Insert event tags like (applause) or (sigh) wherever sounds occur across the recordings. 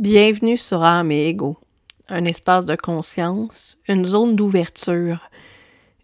Bienvenue sur âme et ego, un espace de conscience, une zone d'ouverture,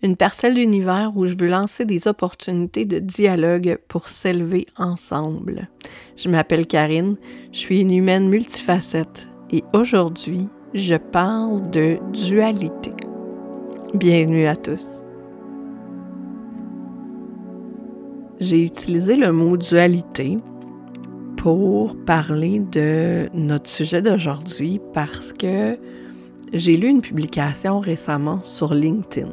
une parcelle d'univers où je veux lancer des opportunités de dialogue pour s'élever ensemble. Je m'appelle Karine, je suis une humaine multifacette et aujourd'hui, je parle de dualité. Bienvenue à tous. J'ai utilisé le mot dualité pour parler de notre sujet d'aujourd'hui parce que j'ai lu une publication récemment sur LinkedIn.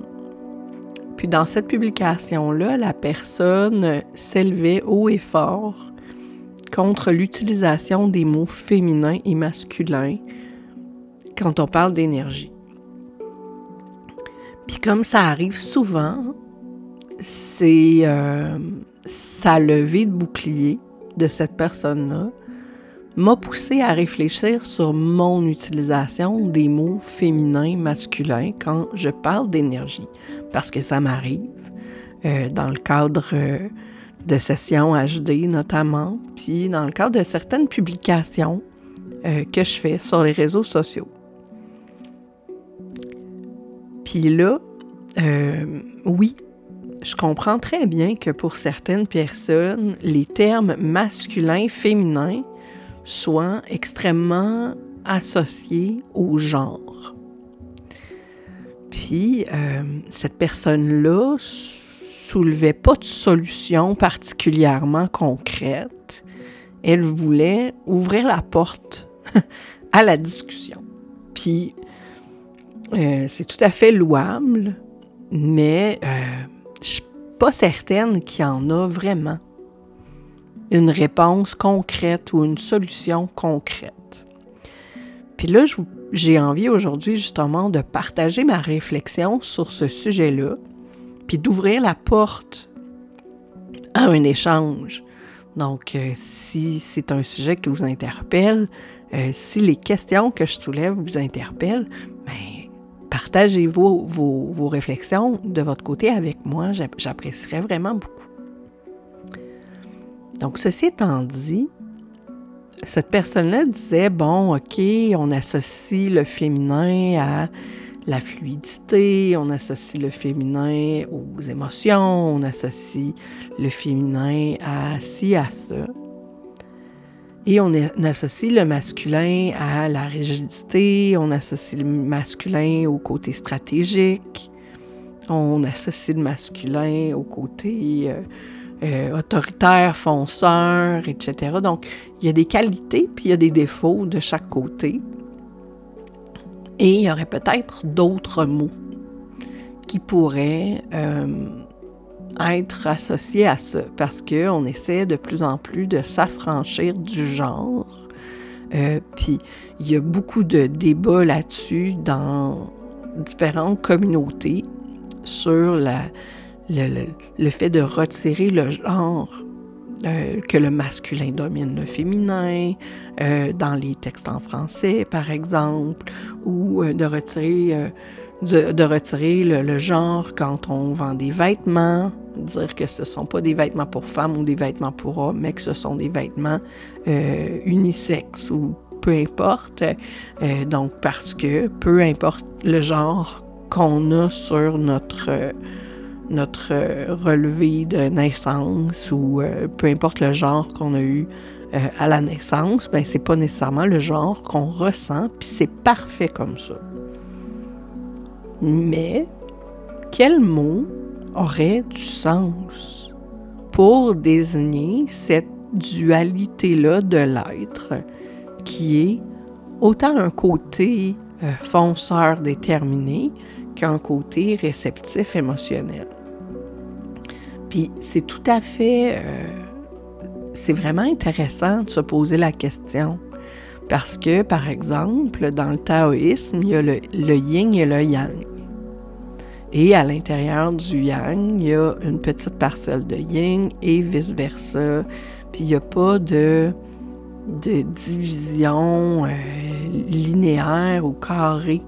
Puis dans cette publication-là, la personne s'élevait haut et fort contre l'utilisation des mots féminins et masculins quand on parle d'énergie. Puis comme ça arrive souvent, c'est euh, sa levée de bouclier de cette personne-là m'a poussé à réfléchir sur mon utilisation des mots féminins, masculins quand je parle d'énergie, parce que ça m'arrive euh, dans le cadre euh, de sessions HD notamment, puis dans le cadre de certaines publications euh, que je fais sur les réseaux sociaux. Puis là, oui, je comprends très bien que pour certaines personnes, les termes masculin, féminin soient extrêmement associés au genre. Puis, euh, cette personne-là soulevait pas de solution particulièrement concrète. Elle voulait ouvrir la porte (laughs) à la discussion. Puis, euh, c'est tout à fait louable, mais euh, je suis pas certaine qu'il y en a vraiment une réponse concrète ou une solution concrète. Puis là, j'ai envie aujourd'hui justement de partager ma réflexion sur ce sujet-là, puis d'ouvrir la porte à un échange. Donc, euh, si c'est un sujet qui vous interpelle, euh, si les questions que je soulève vous interpellent, bien, partagez vos, vos, réflexions de votre côté avec moi. J'apprécierais vraiment beaucoup. Donc, ceci étant dit, cette personne-là disait, bon, OK, on associe le féminin à la fluidité, on associe le féminin aux émotions, on associe le féminin à ci, à ça. Et on, associe le masculin à la rigidité, on associe le masculin au côté stratégique, on associe le masculin au côté euh, euh, autoritaire, fonceur, etc. Donc, il y a des qualités puis il y a des défauts de chaque côté. Et il y aurait peut-être d'autres mots qui pourraient euh, être associé à ça parce qu'on essaie de plus en plus de s'affranchir du genre. Euh, puis il y a beaucoup de débats là-dessus dans différentes communautés sur la, le, fait de retirer le genre, euh, que le masculin domine le féminin, euh, dans les textes en français par exemple, ou de retirer de, retirer le, genre quand on vend des vêtements, dire que ce ne sont pas des vêtements pour femmes ou des vêtements pour hommes, mais que ce sont des vêtements euh, unisexes ou peu importe. Euh, donc, parce que peu importe le genre qu'on a sur notre, notre relevé de naissance ou euh, peu importe le genre qu'on a eu à la naissance, ben c'est pas nécessairement le genre qu'on ressent, puis c'est parfait comme ça. Mais quel mot aurait du sens pour désigner cette dualité-là de l'être qui est autant un côté euh, fonceur déterminé qu'un côté réceptif émotionnel. Puis c'est tout à fait... Euh, c'est vraiment intéressant de se poser la question. Parce que, par exemple, dans le taoïsme, il y a le, yin et le yang. Et à l'intérieur du yang, il y a une petite parcelle de yin et vice-versa. Puis il n'y a pas de, de division euh, linéaire ou carrée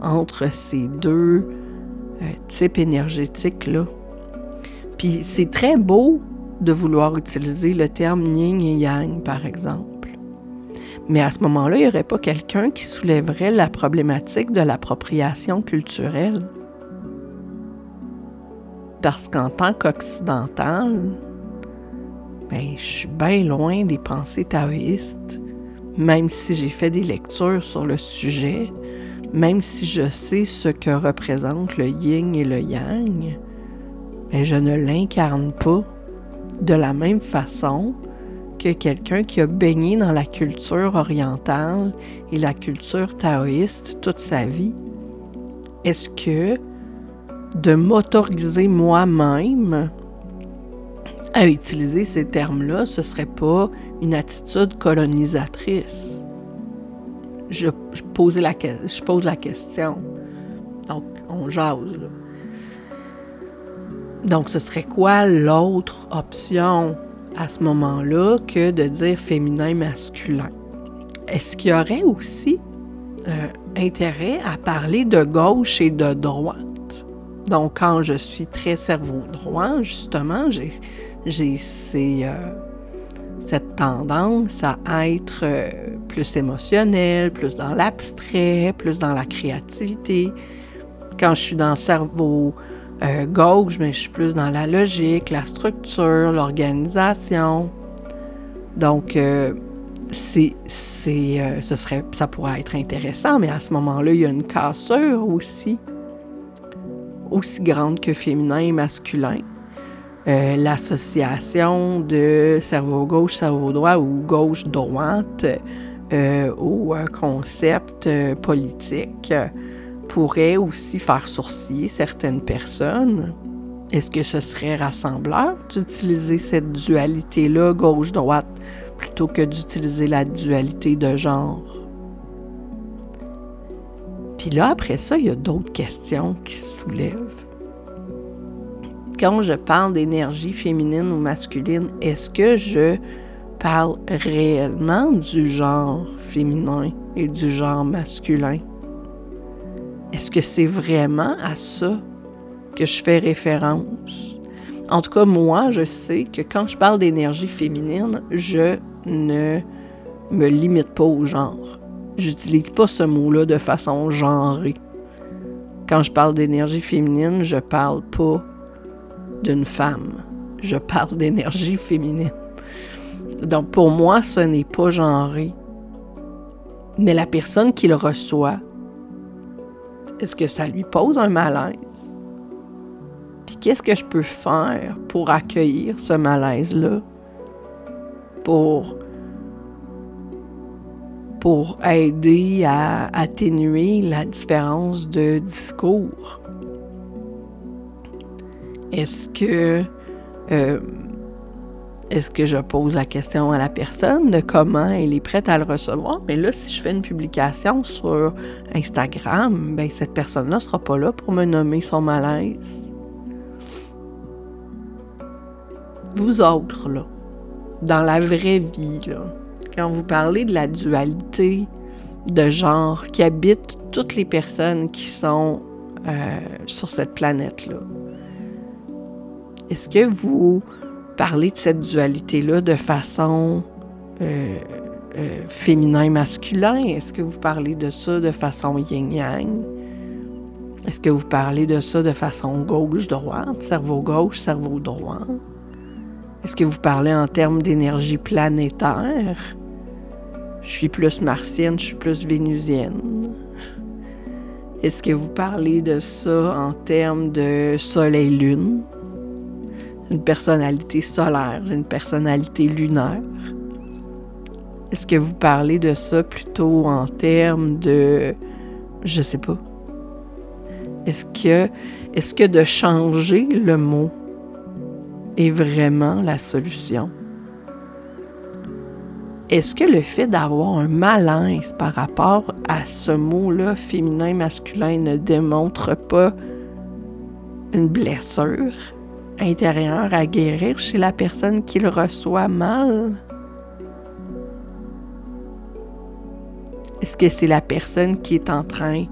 entre ces deux euh, types énergétiques-là. Puis c'est très beau de vouloir utiliser le terme yin et yang, par exemple. Mais à ce moment-là, il n'y aurait pas quelqu'un qui soulèverait la problématique de l'appropriation culturelle. Parce qu'en tant qu'occidental, ben, je suis bien loin des pensées taoïstes, même si j'ai fait des lectures sur le sujet, même si je sais ce que représente le yin et le yang, ben, je ne l'incarne pas de la même façon que quelqu'un qui a baigné dans la culture orientale et la culture taoïste toute sa vie. Est-ce que de m'autoriser moi-même à utiliser ces termes-là, ce serait pas une attitude colonisatrice? Je, pose la, question. Donc, on jase. Là. Donc, ce serait quoi l'autre option à ce moment-là que de dire féminin masculin? Est-ce qu'il y aurait aussi euh, intérêt à parler de gauche et de droite? Donc, quand je suis très cerveau droit, justement, j'ai, euh, cette tendance à être euh, plus émotionnel, plus dans l'abstrait, plus dans la créativité. Quand je suis dans le cerveau euh, gauche, mais je suis plus dans la logique, la structure, l'organisation. Donc, c'est, ce serait, ça pourrait être intéressant, mais à ce moment-là, il y a une cassure aussi, aussi grande que féminin et masculin. l'association de cerveau gauche, cerveau droit ou gauche-droite au concept politique pourrait aussi faire sourciller certaines personnes. Est-ce que ce serait rassembleur d'utiliser cette dualité-là, gauche-droite, plutôt que d'utiliser la dualité de genre? Puis là, après ça, il y a d'autres questions qui se soulèvent. Quand je parle d'énergie féminine ou masculine, est-ce que je parle réellement du genre féminin et du genre masculin? Est-ce que c'est vraiment à ça que je fais référence? En tout cas, moi, je sais que quand je parle d'énergie féminine, je ne me limite pas au genre. J'utilise pas ce mot-là de façon genrée. Quand je parle d'énergie féminine, je parle pas d'une femme. Je parle d'énergie féminine. Donc pour moi, ce n'est pas genré. Mais la personne qui le reçoit est-ce que ça lui pose un malaise? Puis qu'est-ce que je peux faire pour accueillir ce malaise-là? Pour, pour aider à atténuer la différence de discours? Est-ce que euh, est-ce que je pose la question à la personne de comment elle est prête à le recevoir? Mais là, si je fais une publication sur Instagram, ben cette personne-là ne sera pas là pour me nommer son malaise. Vous autres, là, dans la vraie vie, là, quand vous parlez de la dualité de genre qui habite toutes les personnes qui sont euh, sur cette planète-là, est-ce que vous parler de cette dualité-là de façon euh, euh, féminin-masculin? Est-ce que vous parlez de ça de façon yin-yang? Est-ce que vous parlez de ça de façon gauche-droite, cerveau gauche, cerveau droit? Est-ce que vous parlez en termes d'énergie planétaire? Je suis plus martienne, je suis plus vénusienne. Est-ce que vous parlez de ça en termes de soleil-lune? une personnalité solaire, une personnalité lunaire. Est-ce que vous parlez de ça plutôt en termes de... Je sais pas. Est-ce que, est-ce que de changer le mot est vraiment la solution? Est-ce que le fait d'avoir un malaise par rapport à ce mot-là, féminin, masculin, ne démontre pas une blessure? intérieur à guérir chez la personne qui le reçoit mal? Est-ce que c'est la personne qui est en train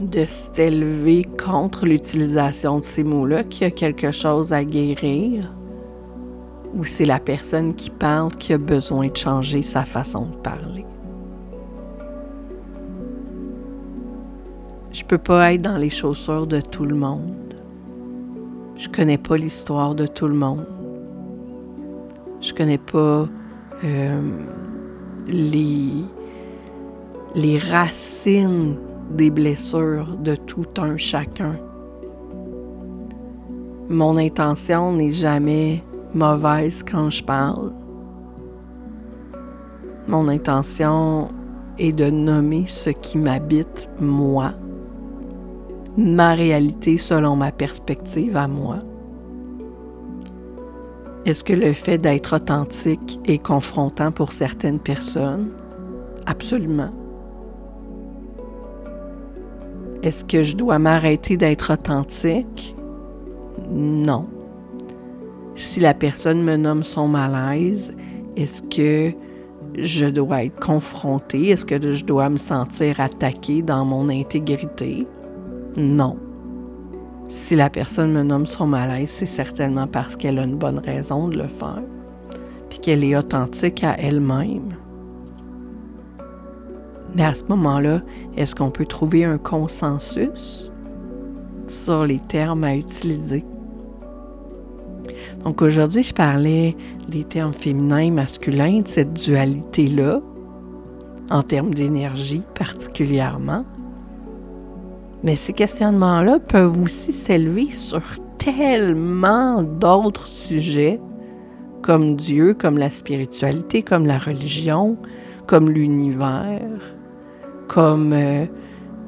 de s'élever contre l'utilisation de ces mots-là qui a quelque chose à guérir? Ou c'est la personne qui parle qui a besoin de changer sa façon de parler? Je peux pas être dans les chaussures de tout le monde. Je connais pas l'histoire de tout le monde. Je connais pas euh, les, les racines des blessures de tout un chacun. Mon intention n'est jamais mauvaise quand je parle. Mon intention est de nommer ce qui m'habite moi, ma réalité selon ma perspective à moi. Est-ce que le fait d'être authentique est confrontant pour certaines personnes? Absolument. Est-ce que je dois m'arrêter d'être authentique? Non. Si la personne me nomme son malaise, est-ce que je dois être confrontée? Est-ce que je dois me sentir attaquée dans mon intégrité? Non. Si la personne me nomme son malaise, c'est certainement parce qu'elle a une bonne raison de le faire, puis qu'elle est authentique à elle-même. Mais à ce moment-là, est-ce qu'on peut trouver un consensus sur les termes à utiliser? Donc aujourd'hui, je parlais des termes féminins et masculins, de cette dualité-là, en termes d'énergie particulièrement. Mais ces questionnements-là peuvent aussi s'élever sur tellement d'autres sujets, comme Dieu, comme la spiritualité, comme la religion, comme l'univers, comme euh,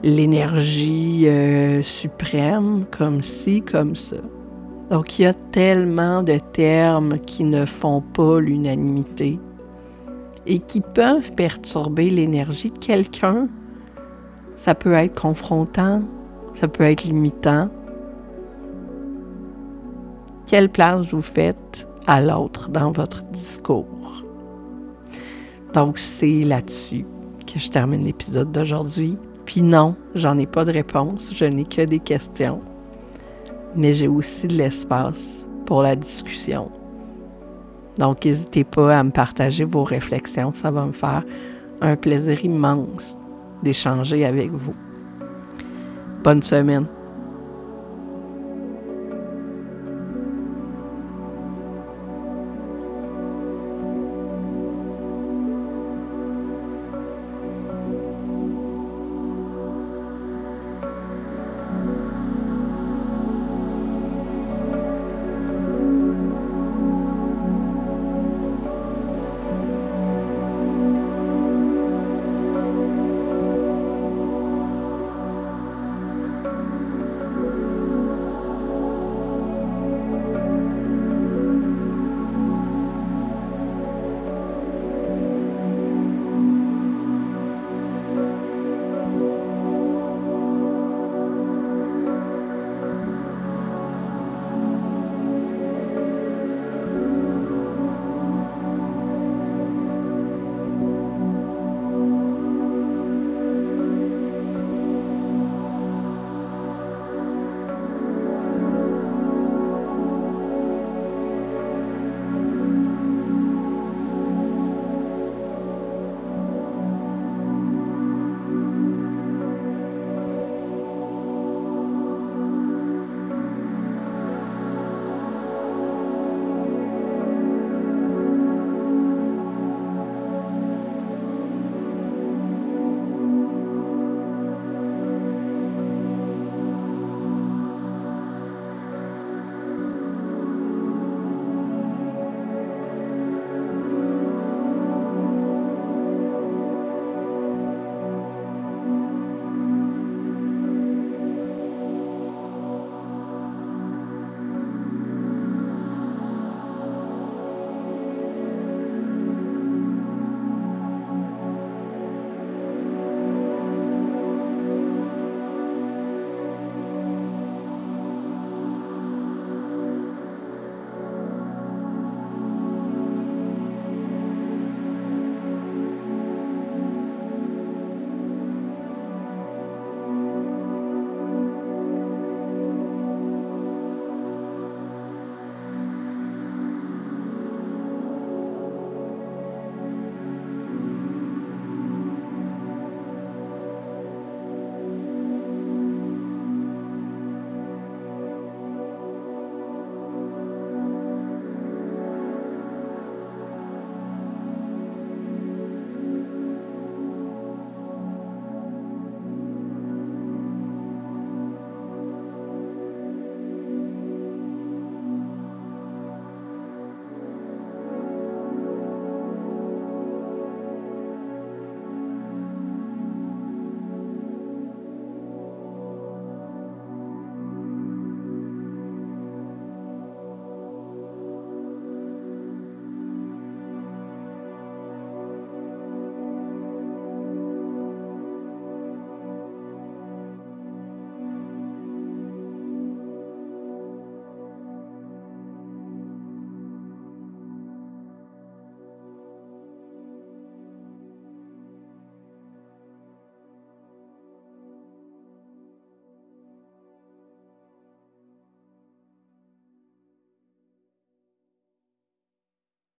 l'énergie euh, suprême, comme ci, comme ça. Donc il y a tellement de termes qui ne font pas l'unanimité et qui peuvent perturber l'énergie de quelqu'un ça peut être confrontant, ça peut être limitant. Quelle place vous faites à l'autre dans votre discours? Donc, c'est là-dessus que je termine l'épisode d'aujourd'hui. Puis non, j'en ai pas de réponse, je n'ai que des questions. Mais j'ai aussi de l'espace pour la discussion. Donc, n'hésitez pas à me partager vos réflexions, ça va me faire un plaisir immense d'échanger avec vous. Bonne semaine.